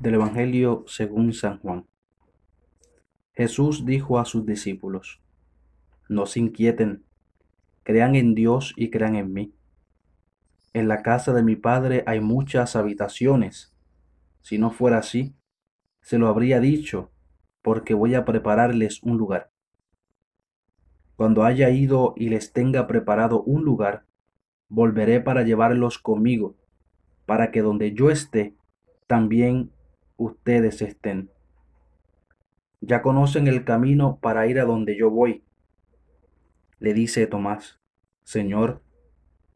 del Evangelio según San Juan. Jesús dijo a sus discípulos, No se inquieten, crean en Dios y crean en mí. En la casa de mi Padre hay muchas habitaciones. Si no fuera así, se lo habría dicho, porque voy a prepararles un lugar. Cuando haya ido y les tenga preparado un lugar, volveré para llevarlos conmigo, para que donde yo esté, también ustedes estén. Ya conocen el camino para ir a donde yo voy. Le dice Tomás, Señor,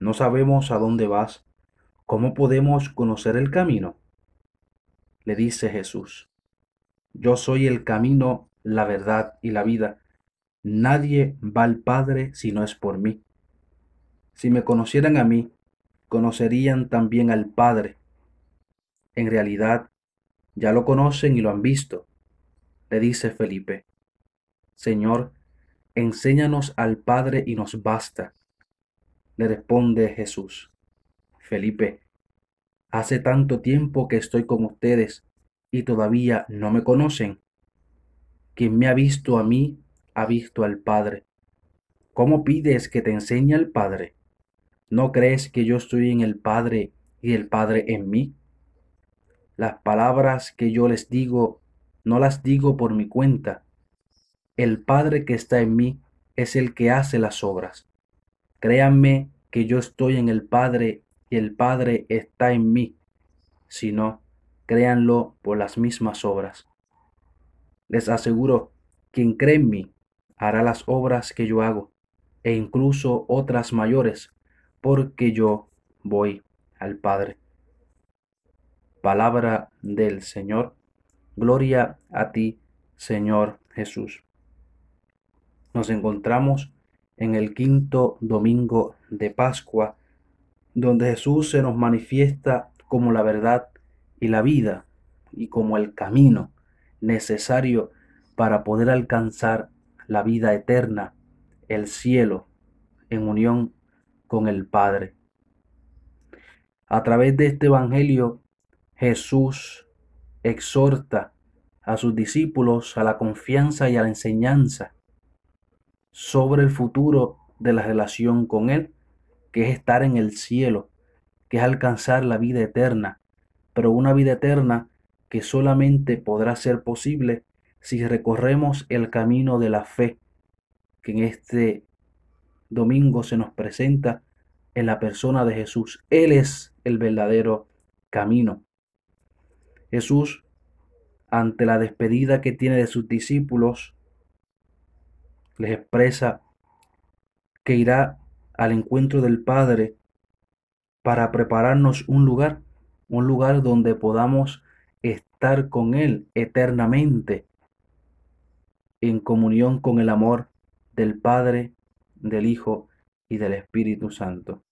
no sabemos a dónde vas. ¿Cómo podemos conocer el camino? Le dice Jesús, Yo soy el camino, la verdad y la vida. Nadie va al Padre si no es por mí. Si me conocieran a mí, conocerían también al Padre. En realidad, ya lo conocen y lo han visto. Le dice Felipe, Señor, enséñanos al Padre y nos basta. Le responde Jesús, Felipe, hace tanto tiempo que estoy con ustedes y todavía no me conocen. Quien me ha visto a mí, ha visto al Padre. ¿Cómo pides que te enseñe al Padre? ¿No crees que yo estoy en el Padre y el Padre en mí? Las palabras que yo les digo, no las digo por mi cuenta. El Padre que está en mí es el que hace las obras. Créanme que yo estoy en el Padre y el Padre está en mí. Si no, créanlo por las mismas obras. Les aseguro, quien cree en mí hará las obras que yo hago, e incluso otras mayores, porque yo voy al Padre. Palabra del Señor. Gloria a ti, Señor Jesús. Nos encontramos en el quinto domingo de Pascua, donde Jesús se nos manifiesta como la verdad y la vida y como el camino necesario para poder alcanzar la vida eterna, el cielo, en unión con el Padre. A través de este Evangelio Jesús exhorta a sus discípulos a la confianza y a la enseñanza sobre el futuro de la relación con Él, que es estar en el cielo, que es alcanzar la vida eterna, pero una vida eterna que solamente podrá ser posible si recorremos el camino de la fe, que en este domingo se nos presenta en la persona de Jesús. Él es el verdadero camino. Jesús, ante la despedida que tiene de sus discípulos, les expresa que irá al encuentro del Padre para prepararnos un lugar, un lugar donde podamos estar con Él eternamente, en comunión con el amor del Padre, del Hijo y del Espíritu Santo.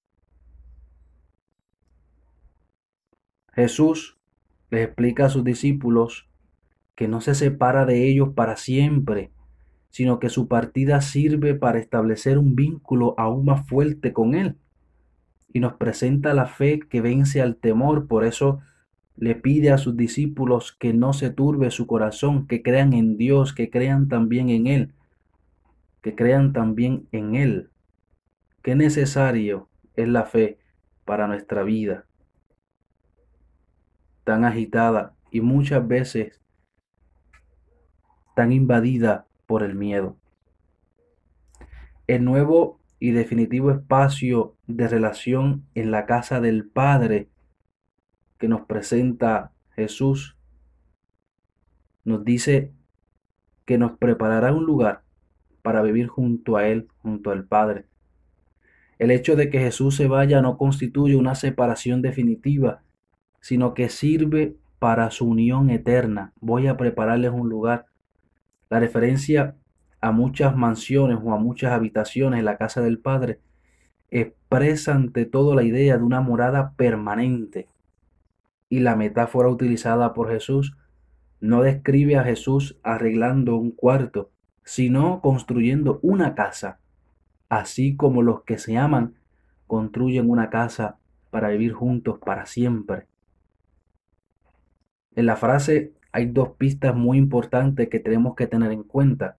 Jesús les explica a sus discípulos que no se separa de ellos para siempre, sino que su partida sirve para establecer un vínculo aún más fuerte con Él. Y nos presenta la fe que vence al temor, por eso le pide a sus discípulos que no se turbe su corazón, que crean en Dios, que crean también en Él, que crean también en Él. Qué necesario es la fe para nuestra vida tan agitada y muchas veces tan invadida por el miedo. El nuevo y definitivo espacio de relación en la casa del Padre que nos presenta Jesús nos dice que nos preparará un lugar para vivir junto a Él, junto al Padre. El hecho de que Jesús se vaya no constituye una separación definitiva, sino que sirve para su unión eterna. Voy a prepararles un lugar. La referencia a muchas mansiones o a muchas habitaciones en la casa del Padre expresa ante todo la idea de una morada permanente. Y la metáfora utilizada por Jesús no describe a Jesús arreglando un cuarto, sino construyendo una casa, así como los que se aman construyen una casa para vivir juntos para siempre. En la frase hay dos pistas muy importantes que tenemos que tener en cuenta.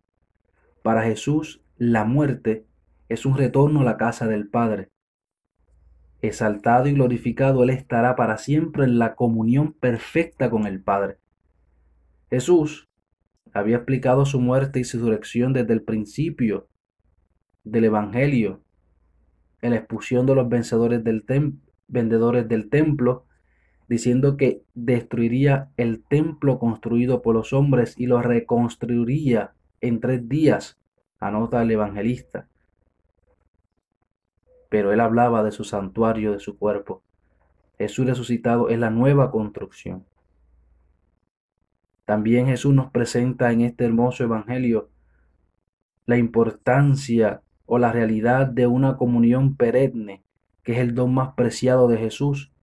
Para Jesús, la muerte es un retorno a la casa del Padre. Exaltado y glorificado, Él estará para siempre en la comunión perfecta con el Padre. Jesús había explicado su muerte y su resurrección desde el principio del Evangelio, en la expulsión de los vencedores del vendedores del templo, diciendo que destruiría el templo construido por los hombres y lo reconstruiría en tres días, anota el evangelista. Pero él hablaba de su santuario, de su cuerpo. Jesús resucitado es la nueva construcción. También Jesús nos presenta en este hermoso evangelio la importancia o la realidad de una comunión perenne, que es el don más preciado de Jesús.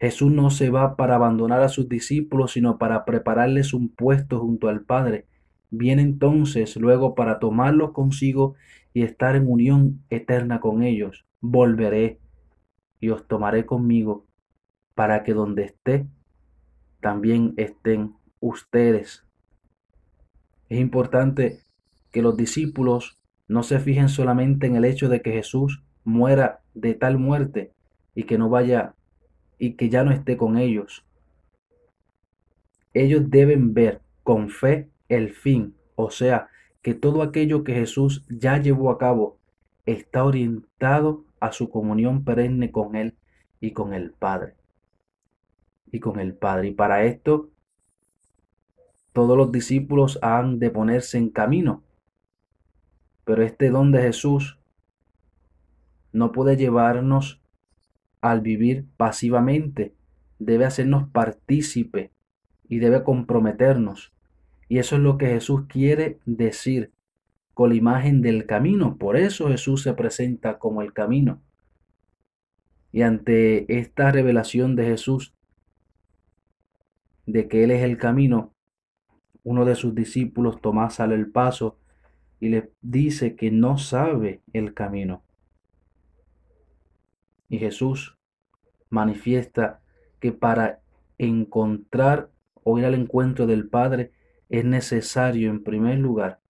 Jesús no se va para abandonar a sus discípulos, sino para prepararles un puesto junto al Padre. Viene entonces luego para tomarlos consigo y estar en unión eterna con ellos. Volveré y os tomaré conmigo para que donde esté, también estén ustedes. Es importante que los discípulos no se fijen solamente en el hecho de que Jesús muera de tal muerte y que no vaya y que ya no esté con ellos. Ellos deben ver con fe el fin, o sea, que todo aquello que Jesús ya llevó a cabo está orientado a su comunión perenne con Él y con el Padre. Y con el Padre. Y para esto, todos los discípulos han de ponerse en camino pero este don de Jesús no puede llevarnos al vivir pasivamente, debe hacernos partícipe y debe comprometernos. Y eso es lo que Jesús quiere decir con la imagen del camino. Por eso Jesús se presenta como el camino. Y ante esta revelación de Jesús de que Él es el camino, uno de sus discípulos, Tomás, sale el paso y le dice que no sabe el camino. Y Jesús manifiesta que para encontrar o ir al encuentro del Padre es necesario en primer lugar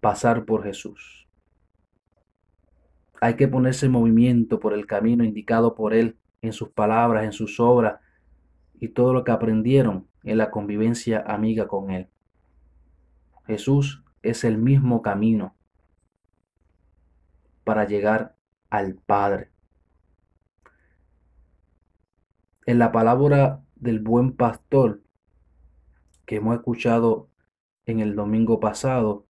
pasar por Jesús. Hay que ponerse en movimiento por el camino indicado por Él en sus palabras, en sus obras y todo lo que aprendieron en la convivencia amiga con Él. Jesús es el mismo camino para llegar al Padre. En la palabra del buen pastor que hemos escuchado en el domingo pasado,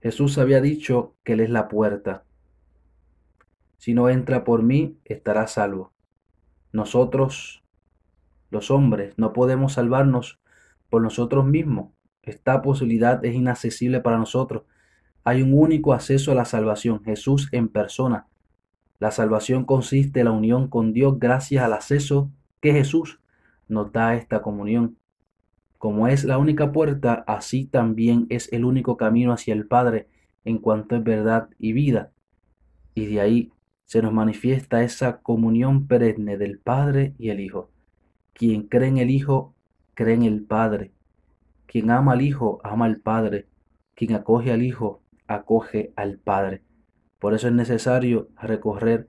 Jesús había dicho que Él es la puerta. Si no entra por mí, estará salvo. Nosotros, los hombres, no podemos salvarnos por nosotros mismos. Esta posibilidad es inaccesible para nosotros. Hay un único acceso a la salvación, Jesús en persona. La salvación consiste en la unión con Dios gracias al acceso que Jesús nos da a esta comunión. Como es la única puerta, así también es el único camino hacia el Padre en cuanto es verdad y vida. Y de ahí se nos manifiesta esa comunión perenne del Padre y el Hijo. Quien cree en el Hijo, cree en el Padre. Quien ama al Hijo, ama al Padre. Quien acoge al Hijo, acoge al Padre. Por eso es necesario recorrer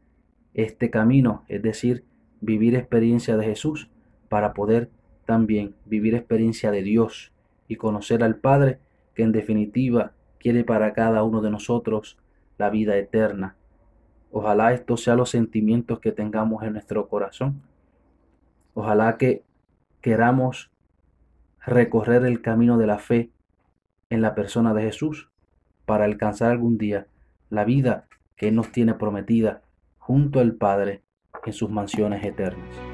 este camino, es decir, vivir experiencia de Jesús para poder también vivir experiencia de Dios y conocer al Padre que en definitiva quiere para cada uno de nosotros la vida eterna. Ojalá estos sean los sentimientos que tengamos en nuestro corazón. Ojalá que queramos recorrer el camino de la fe en la persona de Jesús para alcanzar algún día la vida que nos tiene prometida junto al Padre en sus mansiones eternas.